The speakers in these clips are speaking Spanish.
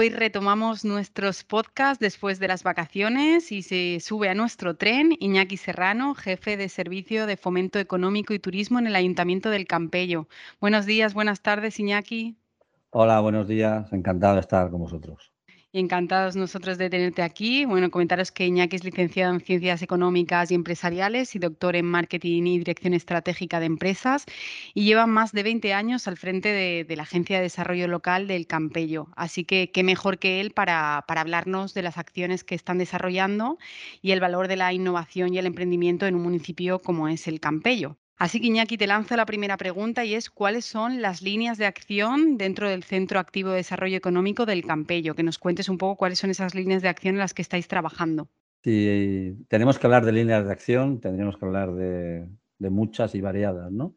Hoy retomamos nuestros podcasts después de las vacaciones y se sube a nuestro tren Iñaki Serrano, jefe de Servicio de Fomento Económico y Turismo en el Ayuntamiento del Campello. Buenos días, buenas tardes, Iñaki. Hola, buenos días. Encantado de estar con vosotros encantados nosotros de tenerte aquí. Bueno, comentaros que Iñaki es licenciado en Ciencias Económicas y Empresariales y doctor en Marketing y Dirección Estratégica de Empresas y lleva más de 20 años al frente de, la Agencia de Desarrollo Local del Campello. Así que qué mejor que él para, para hablarnos de las acciones que están desarrollando y el valor de la innovación y el emprendimiento en un municipio como es el Campello. Así que Iñaki, te lanzo la primera pregunta y es cuáles son las líneas de acción dentro del Centro Activo de Desarrollo Económico del Campello, que nos cuentes un poco cuáles son esas líneas de acción en las que estáis trabajando. Si tenemos que hablar de líneas de acción, tendríamos que hablar de, muchas y variadas, ¿no?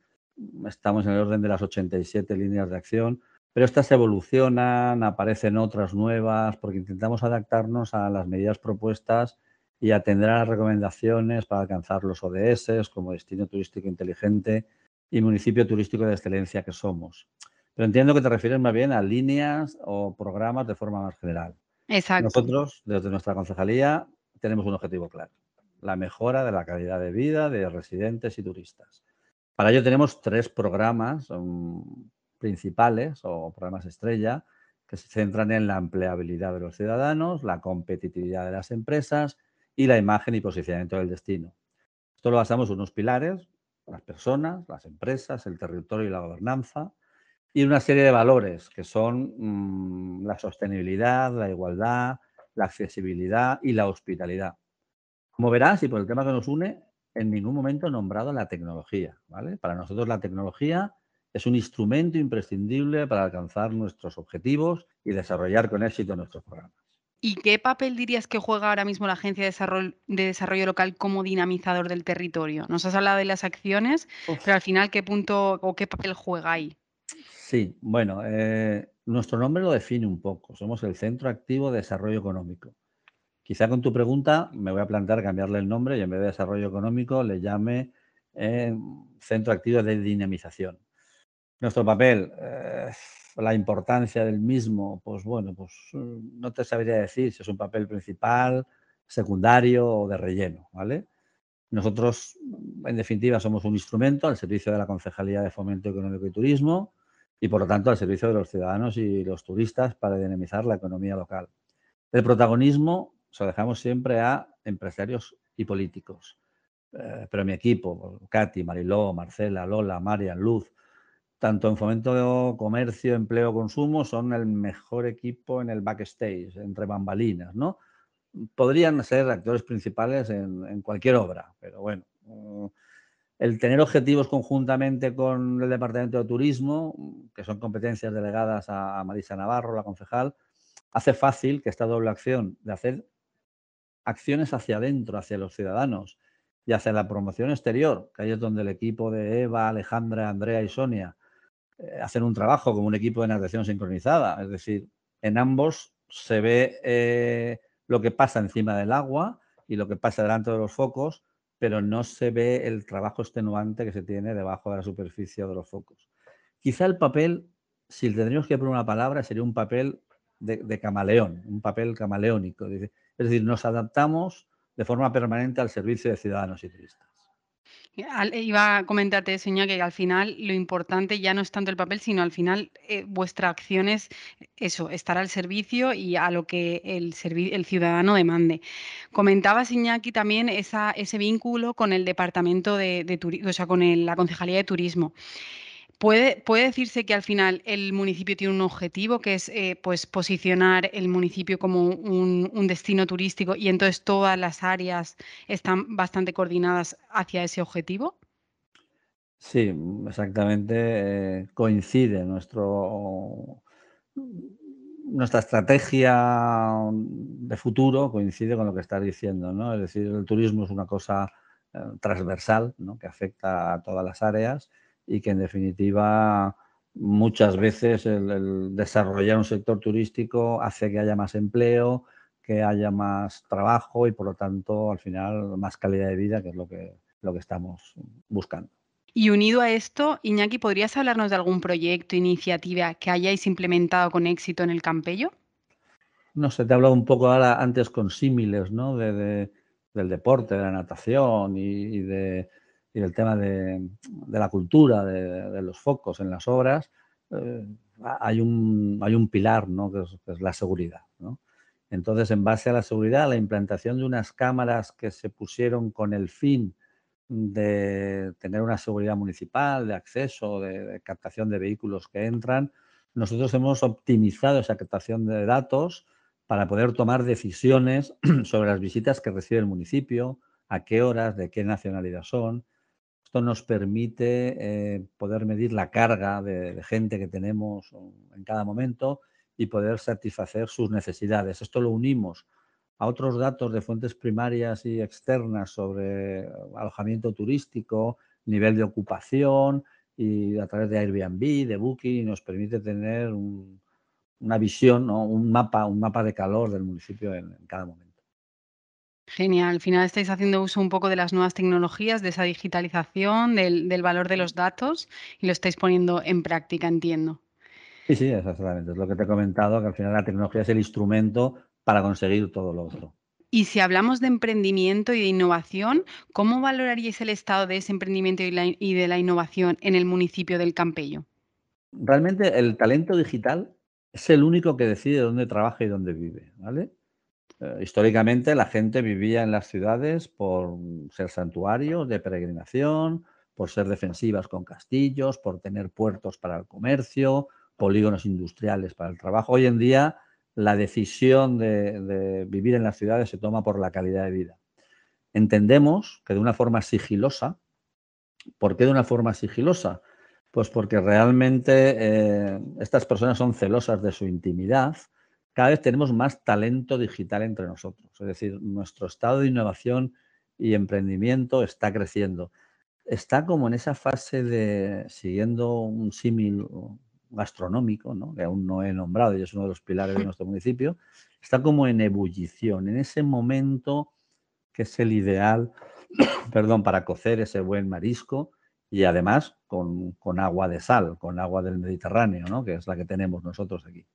Estamos en el orden de las 87 líneas de acción, pero estas evolucionan, aparecen otras nuevas, porque intentamos adaptarnos a las medidas propuestas y atendrá las recomendaciones para alcanzar los ODS como destino turístico inteligente y municipio turístico de excelencia que somos. Pero entiendo que te refieres más bien a líneas o programas de forma más general. Exacto. Nosotros, desde nuestra concejalía, tenemos un objetivo claro, la mejora de la calidad de vida de residentes y turistas. Para ello tenemos tres programas um, principales o programas estrella que se centran en la empleabilidad de los ciudadanos, la competitividad de las empresas y la imagen y posicionamiento del destino. Esto lo basamos en unos pilares, las personas, las empresas, el territorio y la gobernanza, y una serie de valores que son mm, la sostenibilidad, la igualdad, la accesibilidad y la hospitalidad. Como verás, y por el tema que nos une, en ningún momento he nombrado la tecnología. ¿vale? Para nosotros la tecnología es un instrumento imprescindible para alcanzar nuestros objetivos y desarrollar con éxito nuestros programas. ¿Y qué papel dirías que juega ahora mismo la Agencia de Desarrollo, Local como dinamizador del territorio? Nos has hablado de las acciones, pero al final, ¿qué punto o qué papel juega ahí? Sí, bueno, eh, nuestro nombre lo define un poco. Somos el Centro Activo de Desarrollo Económico. Quizá con tu pregunta me voy a plantear cambiarle el nombre y en vez de Desarrollo Económico le llame eh, Centro Activo de Dinamización. Nuestro papel, eh, la importancia del mismo, pues bueno, pues no te sabría decir si es un papel principal, secundario o de relleno, ¿vale? Nosotros, en definitiva, somos un instrumento al servicio de la Concejalía de Fomento Económico y Turismo y, por lo tanto, al servicio de los ciudadanos y los turistas para dinamizar la economía local. El protagonismo se lo dejamos siempre a empresarios y políticos. Eh, pero mi equipo, Katy, Mariló, Marcela, Lola, Marian, Luz, tanto en fomento, comercio, empleo, consumo, son el mejor equipo en el backstage, entre bambalinas, ¿no? Podrían ser actores principales en, cualquier obra, pero bueno, mm, el tener objetivos conjuntamente con el Departamento de Turismo, que son competencias delegadas a Marisa Navarro, la concejal, hace fácil que esta doble acción de hacer acciones hacia adentro, hacia los ciudadanos y hacia la promoción exterior, que ahí es donde el equipo de Eva, Alejandra, Andrea y Sonia eh, hacer un trabajo como un equipo de natación sincronizada. Es decir, en ambos se ve eh, lo que pasa encima del agua y lo que pasa delante de los focos, pero no se ve el trabajo extenuante que se tiene debajo de la superficie de los focos. Quizá el papel, si tendríamos que poner una palabra, sería un papel de, de camaleón, un papel camaleónico. Es decir, nos adaptamos de forma permanente al servicio de ciudadanos y turistas. Iba a comentarte, señor, que al final lo importante ya no es tanto el papel, sino al final eh, vuestra acción es eso, estar al servicio y a lo que el, el ciudadano demande. Comentaba Iñaki también ese vínculo con el departamento de, de turismo, o sea, con la concejalía de turismo. ¿Puede, decirse que al final el municipio tiene un objetivo que es eh, pues posicionar el municipio como un, destino turístico y entonces todas las áreas están bastante coordinadas hacia ese objetivo? Sí, exactamente. Eh, coincide nuestro, nuestra estrategia de futuro coincide con lo que estás diciendo, ¿no? Es decir, el turismo es una cosa transversal que afecta a todas las áreas y que en definitiva muchas veces el, desarrollar un sector turístico hace que haya más empleo, que haya más trabajo y por lo tanto al final más calidad de vida, que es lo que, lo que estamos buscando. Y unido a esto, Iñaki, ¿podrías hablarnos de algún proyecto, iniciativa que hayáis implementado con éxito en el Campello? No sé, te he hablado un poco ahora antes con símiles, ¿no? De, del deporte, de la natación y, de, del tema de, la cultura, de, los focos en las obras. Eh, hay, un, hay un pilar, ¿no? Que es, la seguridad, Entonces, en base a la seguridad, la implantación de unas cámaras que se pusieron con el fin de tener una seguridad municipal, de acceso, de, captación de vehículos que entran. Nosotros hemos optimizado esa captación de datos para poder tomar decisiones sobre las visitas que recibe el municipio, a qué horas, de qué nacionalidad son. Esto nos permite eh, poder medir la carga de, gente que tenemos en cada momento y poder satisfacer sus necesidades. Esto lo unimos a otros datos de fuentes primarias y externas sobre alojamiento turístico, nivel de ocupación y a través de Airbnb, de Booking, nos permite tener una visión, un, mapa, un mapa de calor del municipio en, cada momento. Genial. Al final estáis haciendo uso un poco de las nuevas tecnologías, de esa digitalización, del, del valor de los datos y lo estáis poniendo en práctica, entiendo. Sí, sí, exactamente. Es lo que te he comentado, que al final la tecnología es el instrumento para conseguir todo lo otro. Y si hablamos de emprendimiento y de innovación, ¿cómo valoraríais el estado de ese emprendimiento y, de la innovación en el municipio del Campello? Realmente el talento digital es el único que decide dónde trabaja y dónde vive, ¿vale? Eh, históricamente la gente vivía en las ciudades por ser santuarios de peregrinación, por ser defensivas con castillos, por tener puertos para el comercio, polígonos industriales para el trabajo. Hoy en día la decisión de, vivir en las ciudades se toma por la calidad de vida. Entendemos que de una forma sigilosa, ¿por qué de una forma sigilosa? Pues porque realmente eh, estas personas son celosas de su intimidad. Cada vez tenemos más talento digital entre nosotros. Es decir, nuestro estado de innovación y emprendimiento está creciendo. Está como en esa fase de, siguiendo un símil gastronómico, que aún no he nombrado y es uno de los pilares de nuestro municipio, está como en ebullición, en ese momento que es el ideal, perdón, para cocer ese buen marisco y además con, con, agua de sal, con agua del Mediterráneo, ¿no? que es la que tenemos nosotros aquí.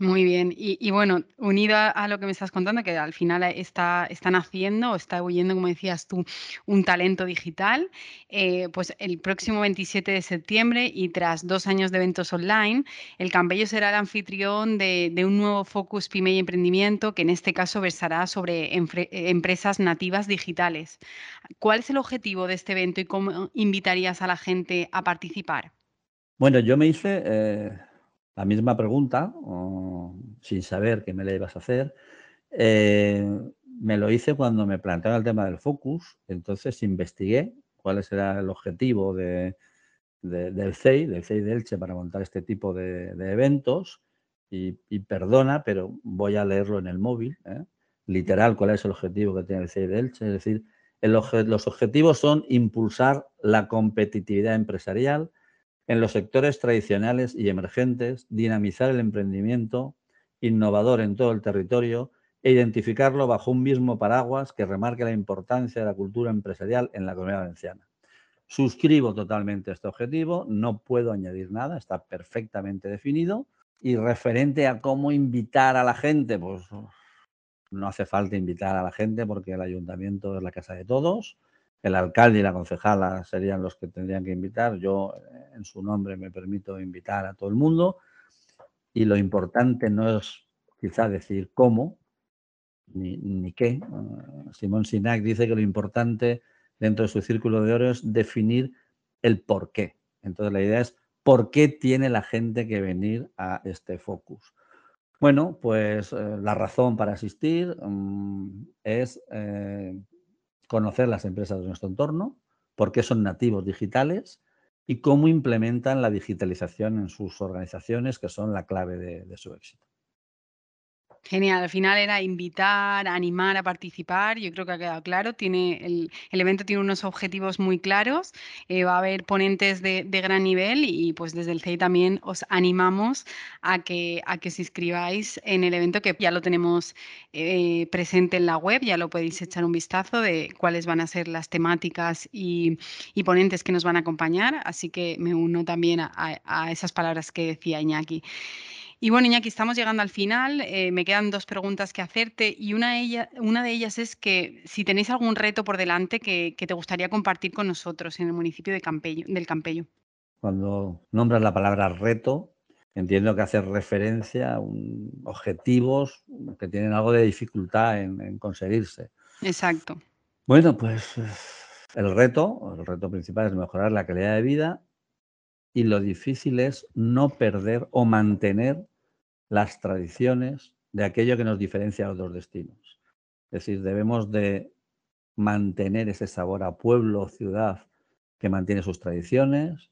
Muy bien. Y, bueno, unido a, lo que me estás contando, que al final está, están haciendo o está huyendo, como decías tú, un talento digital, eh, pues el próximo 27 de septiembre y tras dos años de eventos online, el Campello será el anfitrión de, un nuevo Focus Pyme y Emprendimiento que en este caso versará sobre empresas nativas digitales. ¿Cuál es el objetivo de este evento y cómo invitarías a la gente a participar? Bueno, yo me hice... Eh, la misma pregunta, sin saber qué me la ibas a hacer, eh, me lo hice cuando me planteaba el tema del focus, entonces investigué cuál era el objetivo de, del CEI, del CEI de Elche, para montar este tipo de, eventos, y, perdona, pero voy a leerlo en el móvil, ¿eh? literal, cuál es el objetivo que tiene el CEI de Elche, es decir, los objetivos son impulsar la competitividad empresarial, en los sectores tradicionales y emergentes, dinamizar el emprendimiento innovador en todo el territorio e identificarlo bajo un mismo paraguas que remarque la importancia de la cultura empresarial en la comunidad valenciana. Suscribo totalmente este objetivo, no puedo añadir nada, está perfectamente definido. Y referente a cómo invitar a la gente, pues no hace falta invitar a la gente porque el ayuntamiento es la casa de todos el alcalde y la concejala serían los que tendrían que invitar. Yo, eh, en su nombre, me permito invitar a todo el mundo. Y lo importante no es quizá decir cómo ni, qué. Ah, Simón Sinac dice que lo importante dentro de su círculo de oro es definir el por qué. Entonces, la idea es por qué tiene la gente que venir a este focus. Bueno, pues eh, la razón para asistir mm, es eh, conocer las empresas de nuestro entorno, por qué son nativos digitales y cómo implementan la digitalización en sus organizaciones, que son la clave de, su éxito. Genial, al final era invitar, animar a participar, yo creo que ha quedado claro, tiene el, evento tiene unos objetivos muy claros, eh, va a haber ponentes de, gran nivel y pues desde el CEI también os animamos a que, a que os inscribáis en el evento que ya lo tenemos eh, presente en la web, ya lo podéis echar un vistazo de cuáles van a ser las temáticas y, ponentes que nos van a acompañar, así que me uno también a, a esas palabras que decía Iñaki. Y bueno, Iñaki, estamos llegando al final. Eh, me quedan dos preguntas que hacerte y una de, ellas, una de ellas es que si tenéis algún reto por delante que, que te gustaría compartir con nosotros en el municipio de Campello, del Campello. Cuando nombras la palabra reto, entiendo que haces referencia a un, objetivos que tienen algo de dificultad en, en conseguirse. Exacto. Bueno, pues el reto, el reto principal es mejorar la calidad de vida y lo difícil es no perder o mantener las tradiciones de aquello que nos diferencia a otros destinos. Es decir, debemos de mantener ese sabor a pueblo ciudad que mantiene sus tradiciones,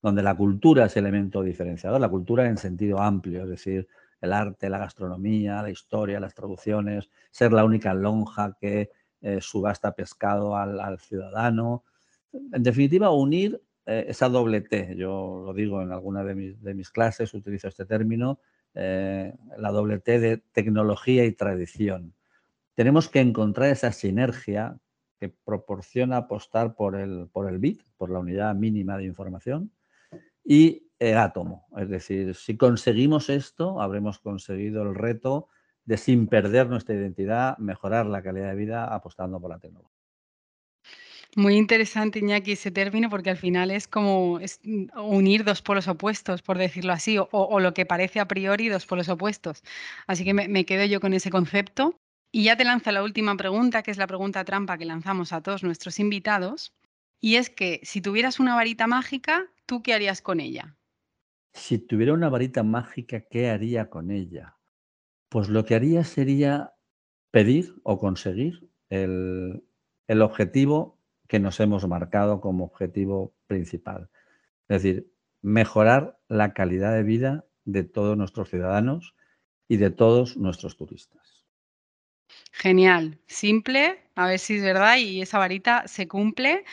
donde la cultura es elemento diferenciador, la cultura en sentido amplio, es decir, el arte, la gastronomía, la historia, las traducciones, ser la única lonja que eh, subasta pescado al, al, ciudadano. En definitiva, unir eh, esa doble T. Yo lo digo en alguna de mis, de mis clases, utilizo este término, eh, la doble T de tecnología y tradición. Tenemos que encontrar esa sinergia que proporciona apostar por el, por el bit, por la unidad mínima de información, y el átomo. Es decir, si conseguimos esto, habremos conseguido el reto de, sin perder nuestra identidad, mejorar la calidad de vida apostando por la tecnología. Muy interesante, Iñaki, ese término, porque al final es como unir dos polos opuestos, por decirlo así, o, lo que parece a priori dos polos opuestos. Así que me, quedo yo con ese concepto. Y ya te lanzo la última pregunta, que es la pregunta trampa que lanzamos a todos nuestros invitados. Y es que si tuvieras una varita mágica, ¿tú qué harías con ella? Si tuviera una varita mágica, ¿qué haría con ella? Pues lo que haría sería pedir o conseguir el objetivo que nos hemos marcado como objetivo principal. Es decir, mejorar la calidad de vida de todos nuestros ciudadanos y de todos nuestros turistas. Genial, simple, a ver si es verdad y esa varita se cumple.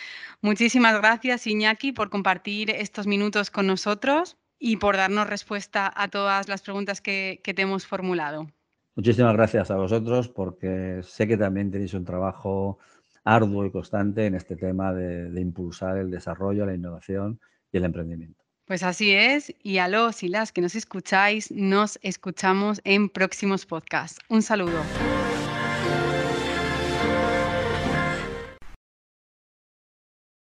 Muchísimas gracias Iñaki por compartir estos minutos con nosotros y por darnos respuesta a todas las preguntas que, que te hemos formulado. Muchísimas gracias a vosotros porque sé que también tenéis un trabajo arduo y constante en este tema de, impulsar el desarrollo, la innovación y el emprendimiento. Pues así es, y a los y las que nos escucháis, nos escuchamos en próximos podcasts. Un saludo.